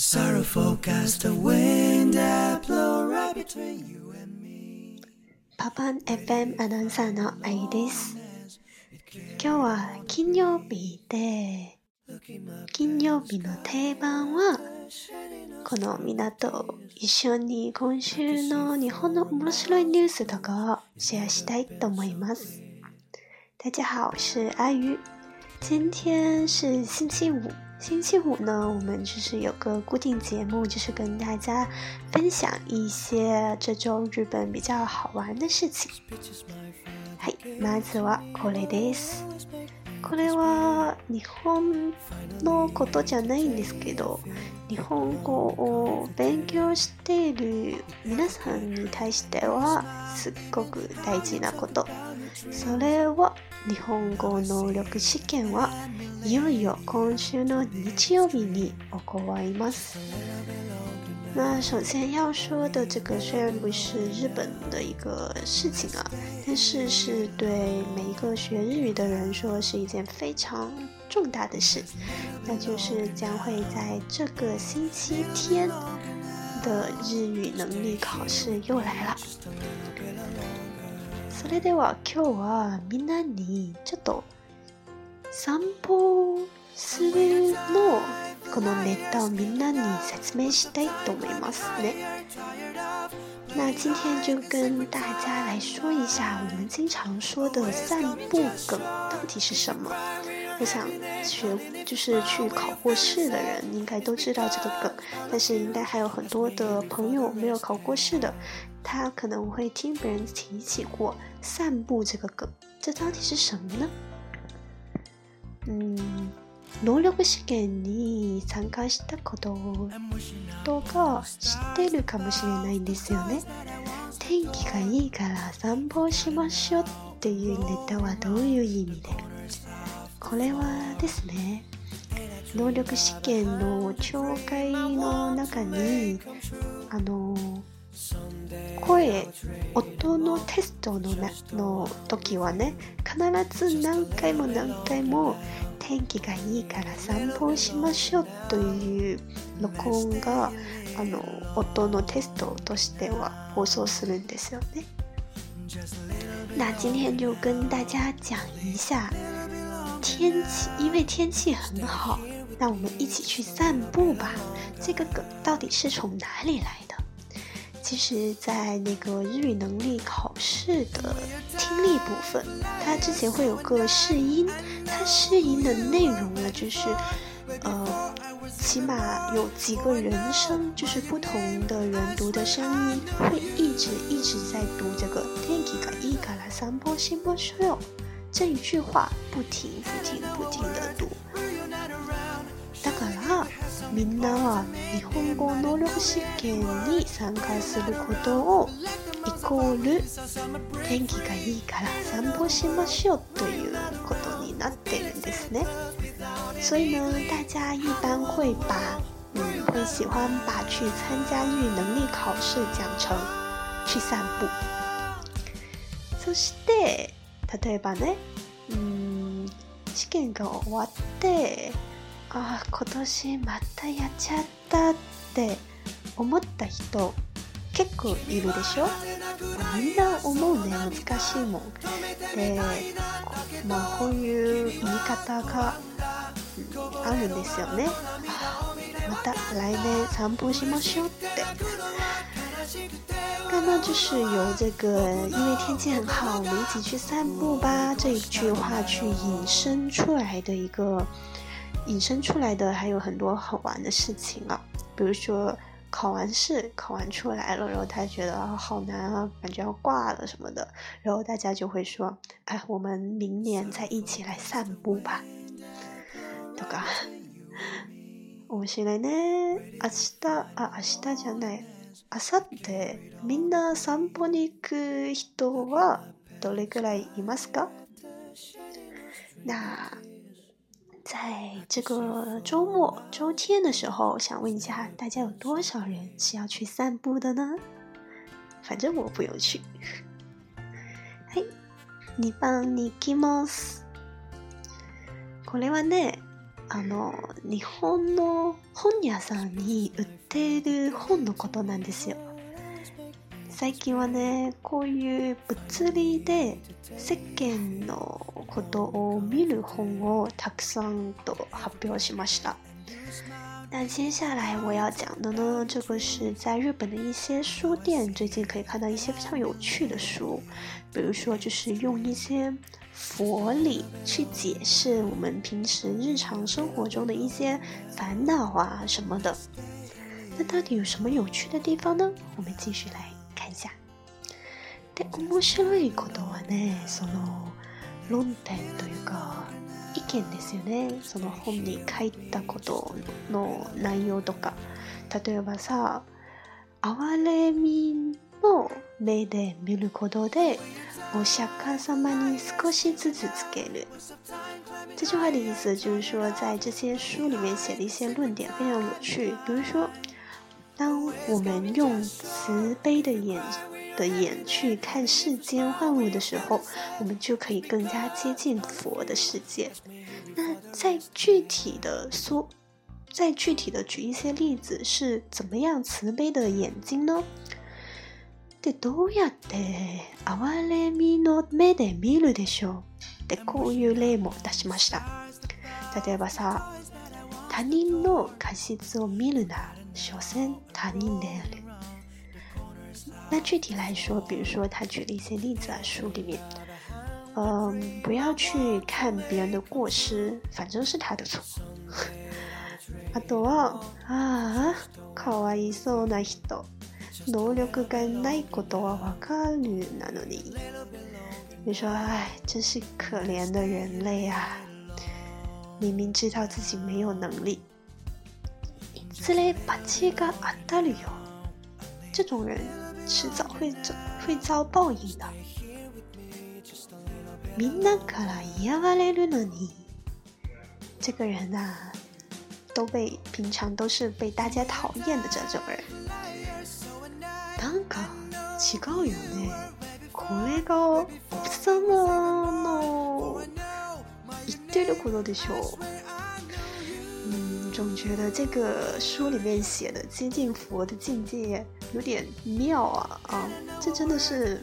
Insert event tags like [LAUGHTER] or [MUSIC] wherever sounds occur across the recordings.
a a n パパン FM アナウンサーのあゆです今日は金曜日で金曜日の定番はこの港一緒に今週の日本の面白いニュースとかをシェアしたいと思います大家好，我是阿鱼。今天是星期五，星期五呢，我们就是有个固定节目，就是跟大家分享一些这周日本比较好玩的事情。はい、まずはこれです。これは日本のことじゃないんですけど、日本語を勉強している皆さんに対してはすっごく大事なこと。それは日本語能力試験はいよいよ今週の日曜日におこわいます。那首先要说的这个虽然不是日本的一个事情啊，但是是对每一个学日语的人说是一件非常重大的事，那就是将会在这个星期天的日语能力考试又来了。それでは今日はみんなにちょっと散歩するのこのネタをみんなに説明したいと思いますね。那今天就跟大家来说一下我们经常说的散步梗到底是什么。我想学就是去考过试的人应该都知道这个梗，但是应该还有很多的朋友没有考过试的，他可能会听别人提起过。散步这个梗，这到底是什么呢？嗯。能力試験に参加したこととか知ってるかもしれないんですよね。天気がいいから散歩しましょうっていうネタはどういう意味でこれはですね、能力試験の懲戒の中に、あの、声音のテストのなの時はね必ず何回も何回も天気がいいから散歩をしましょうという録音があの音のテストとしては放送するんですよね。那今天就跟大家讲一下天气，因为天气很好，那我们一起去散步吧。这个梗到底是从哪里来的？其实，在那个日语能力考试的听力部分，它之前会有个试音，它试音的内容呢，就是，呃，起码有几个人声，就是不同的人读的声音，会一直一直在读这个“天 o 嘎伊嘎 a 三波西波六”这一句话，不停、不停、不停的读。みんなは日本語能力試験に参加することをイコール天気がいいから散歩しましょうということになってるんですね。所以呢，大家一般会把嗯会喜欢把去参加英语能力考试讲成去散步。そして例えばね、う試験が終わって。ああ今年またやっちゃったって思った人結構いるでしょみんな思うね難しいもんでまあこういう言い方があるんですよねまた来年散歩しましょうって那么就是由这个因为天气很好，我们一起去散步吧这一句话去引申出来的一个引申出来的还有很多好玩的事情啊，比如说考完试考完出来了，然后他觉得好难啊，感觉要挂了什么的，然后大家就会说：“哎，我们明年再一起来散步吧。”とか。面白いね。明日、あ明日じゃない、明後日、みんな散歩に行く人はどれくらいいますか？那。在这个周末、周天的时候，想问一下大家有多少人是要去散步的呢？反正我不用去。は [LAUGHS] い、2番に行きます。これはね、あの日本の本屋さんに売っている本のことなんですよ。最近こういう物理的、哲学的东西，我看了很多。那接下来我要讲的呢，这个是在日本的一些书店，最近可以看到一些非常有趣的书，比如说就是用一些佛理去解释我们平时日常生活中的一些烦恼啊什么的。那到底有什么有趣的地方呢？我们继续来。で面白いことはねその論点というか意見ですよねその本に書いたことの内容とか例えばさ哀れみの目で見ることでお釈迦様に少しずつつける。这句话的意思就是说，在这些书里面写的一些论点非常有趣。比如说，当我们用慈悲的眼的眼去看世间万物的时候，我们就可以更加接近佛的世界。那再具体的说，再具体的举一些例子，是怎么样慈悲的眼睛呢？でどうやって哀れみの目で見るでしょう？でこういう例も出しました。例えばさ、他人の過失を見るな。首先，他念的。那具体来说，比如说，他举了一些例子啊，书里面，嗯，不要去看别人的过失，反正是他的错。阿 [LAUGHS] 朵啊，考完一搜那许多，能力跟那个多花高女，那你，你说，哎，真是可怜的人类啊！明明知道自己没有能力。这类把气感安大旅游，这种人迟早会遭会遭报应的。みんなから嫌われるのに，这个人啊，都被平常都是被大家讨厌的这种人。なんか違うよね。これがお様の言ってることでしょう。总觉得这个书里面写的接近佛的境界有点妙啊啊！这真的是，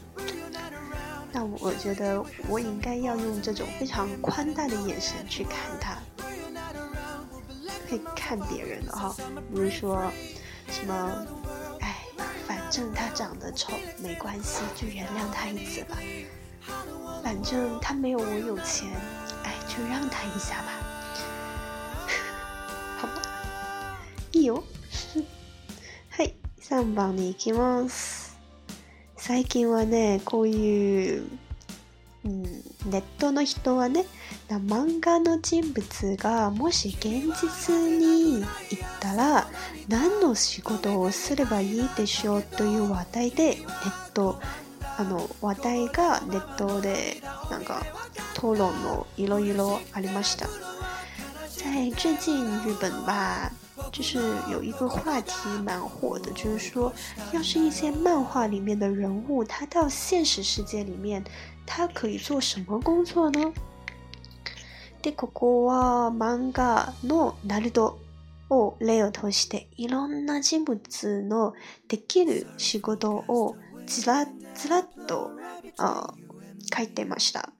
那我觉得我应该要用这种非常宽大的眼神去看他，以看别人的哈。比如说，什么，哎，反正他长得丑没关系，就原谅他一次吧。反正他没有我有钱，哎，就让他一下吧。よ [LAUGHS] はい3番に行きます最近はねこういう、うん、ネットの人はね漫画の人物がもし現実に行ったら何の仕事をすればいいでしょうという話題でネットあの話題がネットでなんか討論のいろいろありました。在最近日本吧，就是有一个话题蛮火的，就是说，要是一些漫画里面的人物，他到现实世界里面，他可以做什么工作呢？でここは漫画のナルトを例を通して、いろんな人物のできる仕事をずらずらっとあ書いてました。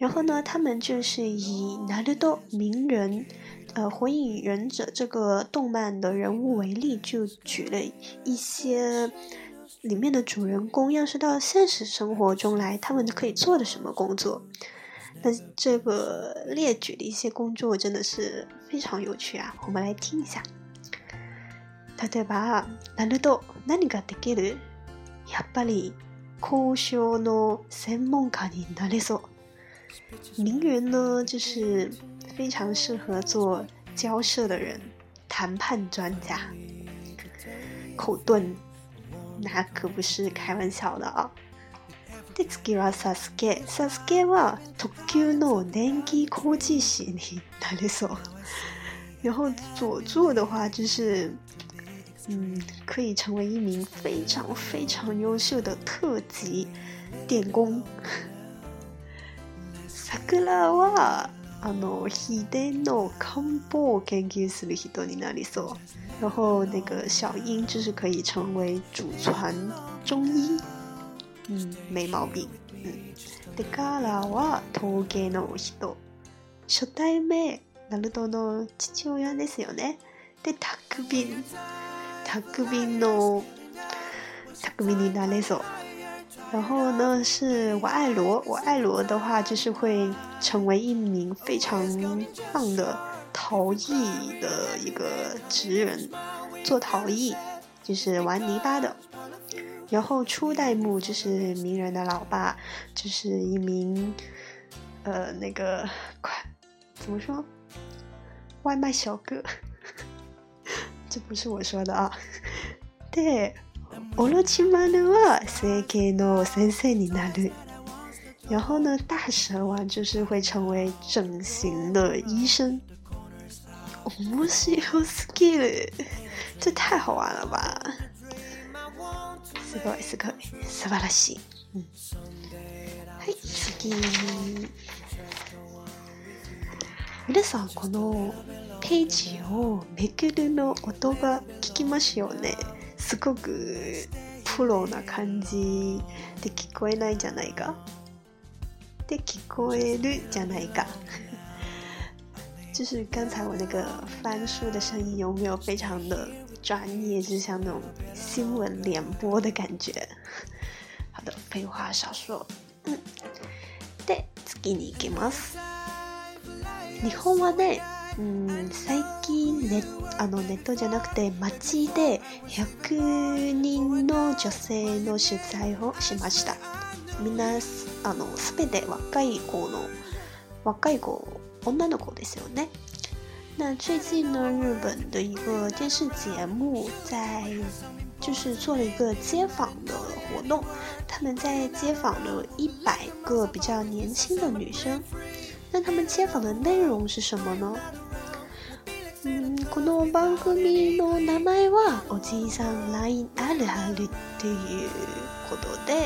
然后呢，他们就是以 n a r u o 名人，呃，《火影忍者》这个动漫的人物为例，就举了一些里面的主人公要是到现实生活中来，他们可以做的什么工作。那这个列举的一些工作真的是非常有趣啊！我们来听一下。例对吧？n a r t 何ができる？やっぱり交渉の専門家になれそう。名人呢，就是非常适合做交涉的人，谈判专家，口遁，那可不是开玩笑的啊。[LAUGHS] [LAUGHS] 然后佐助的话，就是，嗯，可以成为一名非常非常优秀的特级电工。桜はあの秘伝の漢方を研究する人になりそう。然后那个小陰、就是可以成为祖传中医，嗯，没毛病。嗯，でからは陶芸の人。初対面ナルトの父親ですよね。で宅便、宅便の宅便になれそう。然后呢，是我爱罗。我爱罗的话，就是会成为一名非常棒的陶艺的一个职人，做陶艺就是玩泥巴的。然后初代目就是鸣人的老爸，就是一名呃那个快怎么说外卖小哥？[LAUGHS] 这不是我说的啊，[LAUGHS] 对。オロチマルは整形の先生になる。然后呢，大蛇丸就是会成为整形的医生。面白すぎる，这太好玩了吧！すごいすごい素晴らしい。うん、はい次。皆さんこのページをめくるの音が聞きますよね。すごくプロな感じで聞こえないじゃないかで聞こえるじゃないか [LAUGHS] 就是刚才我那个翻书的声音有没有非常的专业，就是像那种新闻联播的感觉。[LAUGHS] 好的，废话少说。嗯、で次に行きます。日本はねうん最近ネあのネットじゃなくて街で100人の女性の取材をしましたみんなあの全て若い子の若い子女の子ですよね那最近呢，日本的一个电视节目在就是做了一个街访的活动，他们在街访了一百个比较年轻的女生。那他们街访的内容是什么呢？この番組の名前はおじいさん LINE あるあるっていうことで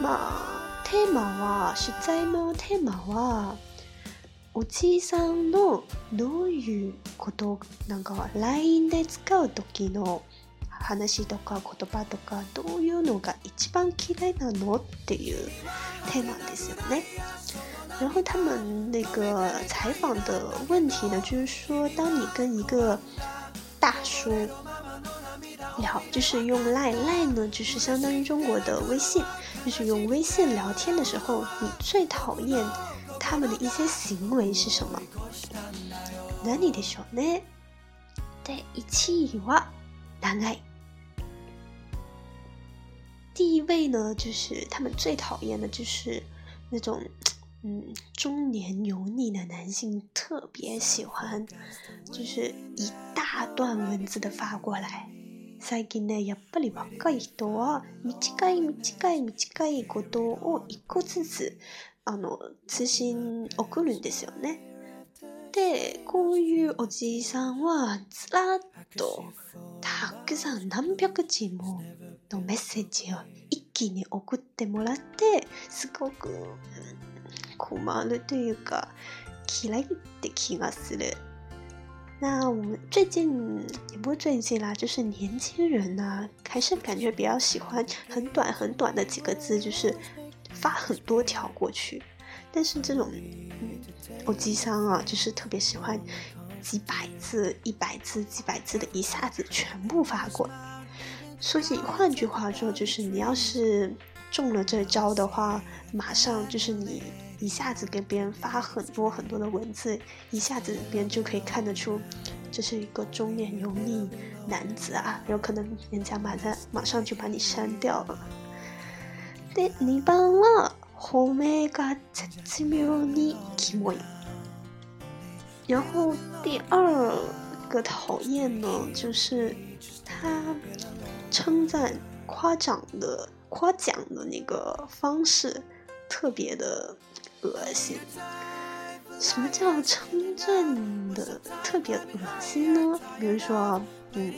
まあテーマは出題のテーマはおじいさんのどういうことなんか LINE で使う時の話とか言葉とかどういうのが一番嫌いなのっていうテーマですよね。然后他们那个采访的问题呢，就是说，当你跟一个大叔聊，就是用 Line Line 呢，就是相当于中国的微信，就是用微信聊天的时候，你最讨厌他们的一些行为是什么？那你的手呢？在一起话，大概第一位呢，就是他们最讨厌的就是那种。嗯，中年油腻的男性特别喜欢，就是一大段文字的发过来。最近ね、やっぱり若い人は短い短い短いことを一個ずつあの通信送るんですよね。で、こういうおじいさんはずらっとたくさん何百字ものメッセージを一気に送ってもらってすごく苦嘛那对于个起来得起啊死的。那我们最近，也不是最近啦，就是年轻人呢，还是感觉比较喜欢很短很短的几个字，就是发很多条过去。但是这种，嗯，我机箱啊，就是特别喜欢几百字、一百字、几百字的一下子全部发过来。所以换句话说，就是你要是中了这招的话，马上就是你。一下子给别人发很多很多的文字，一下子别人就可以看得出这是一个中年油腻男子啊，有可能人家马上马上就把你删掉了。然后第二个讨厌呢，就是他称赞、夸奖的夸奖的那个方式。特别的恶心，什么叫称赞的特别恶心呢？比如说，嗯，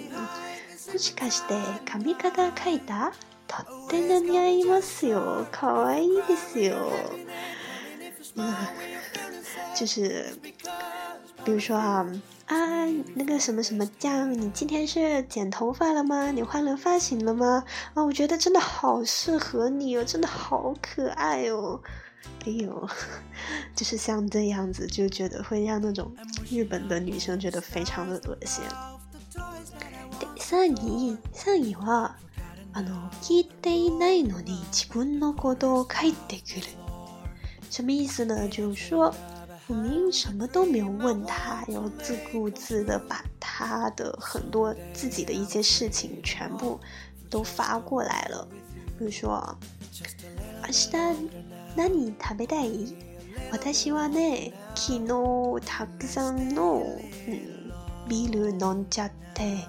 もしかして髪型描いた？とっても似合いますよ、可愛いですよ。嗯，[LAUGHS] 就是，比如说啊。啊，那个什么什么酱，你今天是剪头发了吗？你换了发型了吗？啊，我觉得真的好适合你哦，真的好可爱哦！哎呦，[LAUGHS] 就是像这样子，就觉得会让那种日本的女生觉得非常的恶心。对，所以，所以啊，あの聞いていないのに自分のことを帰ってくる，什么意思呢？就是说。我明什么都没有问他，然后自顾自的把他的很多自己的一些事情全部都发过来了，比如说，明日何食べたい？私はね、昨日たくさんの、うビール飲んじゃって。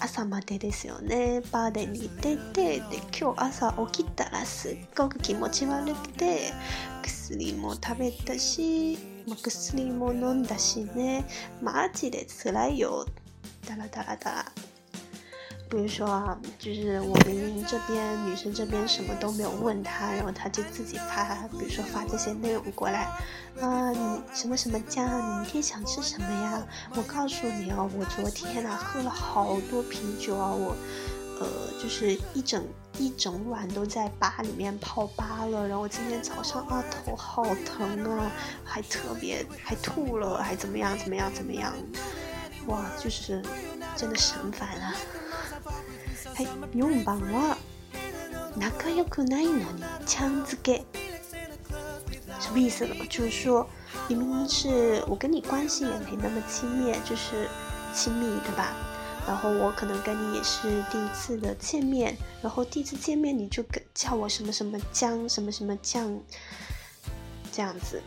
朝までですよねバーでに出てで今日朝起きたらすっごく気持ち悪くて薬も食べたし我喝水，我喝んだしね，マジで辛いよ。哒啦哒啦哒。啦。比如说啊，就是我们这边女生这边什么都没有问他，然后他就自己发，比如说发这些内容过来。啊，你什么什么酱？明天想吃什么呀？我告诉你哦，我昨天啊喝了好多啤酒啊，我。呃，就是一整一整晚都在疤里面泡疤了，然后我今天早上啊头好疼啊，还特别还吐了，还怎么样怎么样怎么样？哇，就是真的神烦啊！还不用枪子给。什么意思呢？就是说你明明是我跟你关系也没那么亲密，就是亲密对吧？然后我可能跟你也是第一次的见面，然后第一次见面你就叫我什么什么酱什么什么酱，这样子。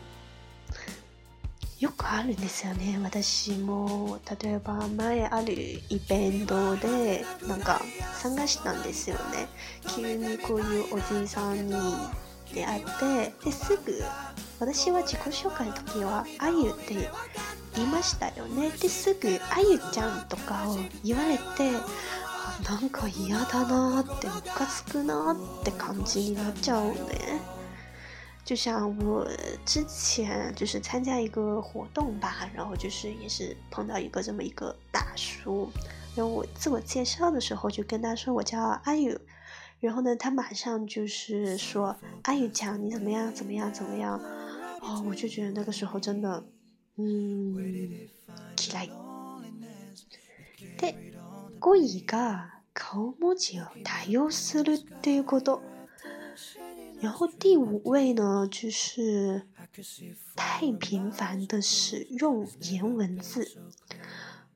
よくあるんですよね。私も例えば前あるイベントでなんか加したんですよね。急にこういうおじいさんに出会って、ですぐ私は自己紹介の時はあゆっていましたよね。ですぐあゆちゃんとかを言われて、なんか嫌だなってムカつくなって感じっちゃうね。就像我之前就是参加一个活动吧，然后就是也是碰到一个这么一个大叔，然后我自我介绍的时候就跟他说我叫阿友，然后呢他马上就是说阿友强你怎么样怎么样怎么样，哦我就觉得那个时候真的。嗯，嫌い。で、五位が顔文字を多用するっていうこと。然后第五位呢，就是太频繁的使用颜文字。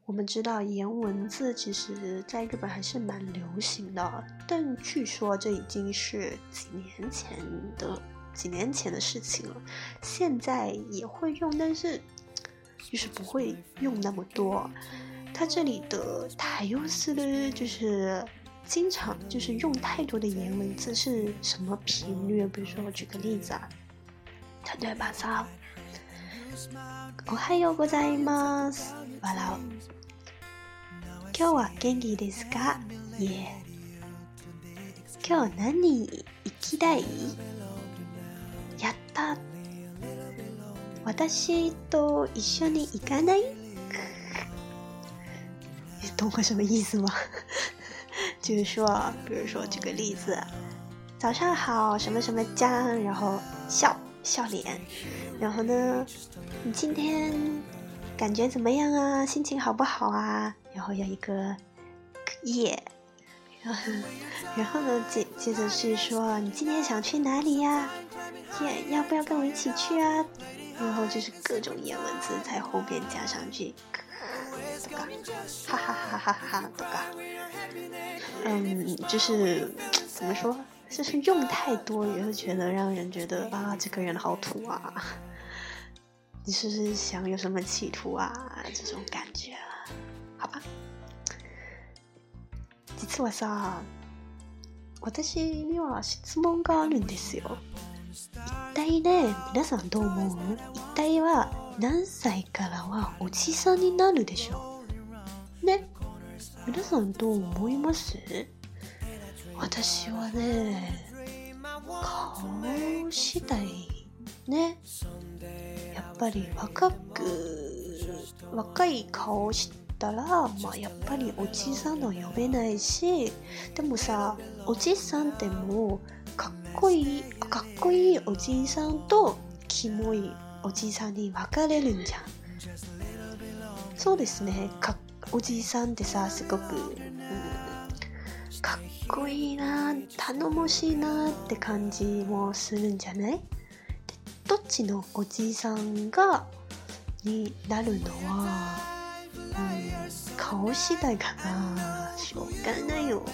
我们知道颜文字其实在日本还是蛮流行的，但据说这已经是几年前的几年前的事情了。现在也会用，但是。就是不会用那么多，它这里的台用词了，就是经常就是用太多的言文字是什么频率？比如说，我举个例子啊，他对吧？早，我还有个在吗？完了，今日は元気ですか？Yeah，今日は何行きたい？やった。一懂我什么意思吗？[LAUGHS] 就是说，比如说，举个例子，早上好，什么什么江，然后笑笑脸，然后呢，你今天感觉怎么样啊？心情好不好啊？然后要一个耶，[LAUGHS] 然后呢，接接着是说，你今天想去哪里呀？耶，要不要跟我一起去啊？然后就是各种颜文字在后面加上去，个。哈哈哈哈哈哈，嗯，就是怎么说，就是用太多也会觉得让人觉得啊，这个人好土啊！你是不是想有什么企图啊？这种感觉，好吧？実はさ、私には質問があるんですよ。一体ね皆さんどう思う一体は何歳からはおじさんになるでしょうね皆さんどう思います私はね顔次第ねやっぱり若く若い顔をしたら、まあ、やっぱりおじさんの呼べないしでもさおじさんってもうかっこいいかっこいいおじいさんとキモいおじいさんに分かれるんじゃんそうですねかおじいさんってさすごく、うん、かっこいいな頼もしいなって感じもするんじゃないどっちのおじいさんがになるのは、うん、顔次第かなしょうがないよ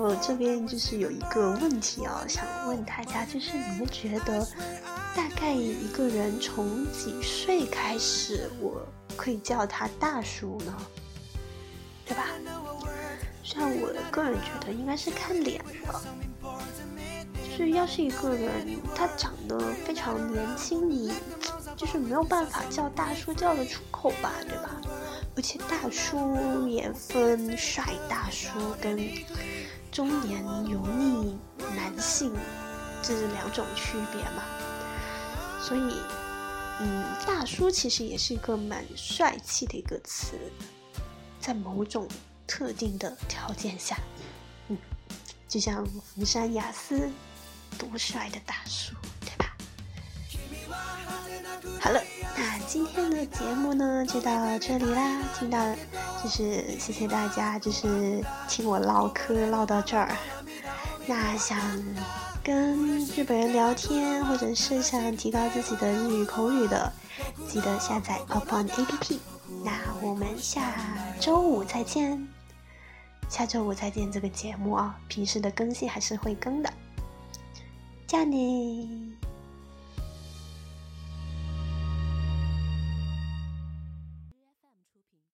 我这边就是有一个问题哦，想问大家，就是你们觉得大概一个人从几岁开始，我可以叫他大叔呢？对吧？像我个人觉得应该是看脸的。就是要是一个人他长得非常年轻，你 [TSK] 就是没有办法叫大叔叫得出口吧，对吧？而且大叔也分帅大叔跟。中年油腻男性，这是两种区别嘛？所以，嗯，大叔其实也是一个蛮帅气的一个词，在某种特定的条件下，嗯，就像福山雅思，多帅的大叔。好了，那今天的节目呢就到这里啦。听到就是谢谢大家，就是听我唠嗑唠到这儿。那想跟日本人聊天，或者是想提高自己的日语口语的，记得下载 Popon A P P。那我们下周五再见，下周五再见这个节目啊。平时的更新还是会更的，加你。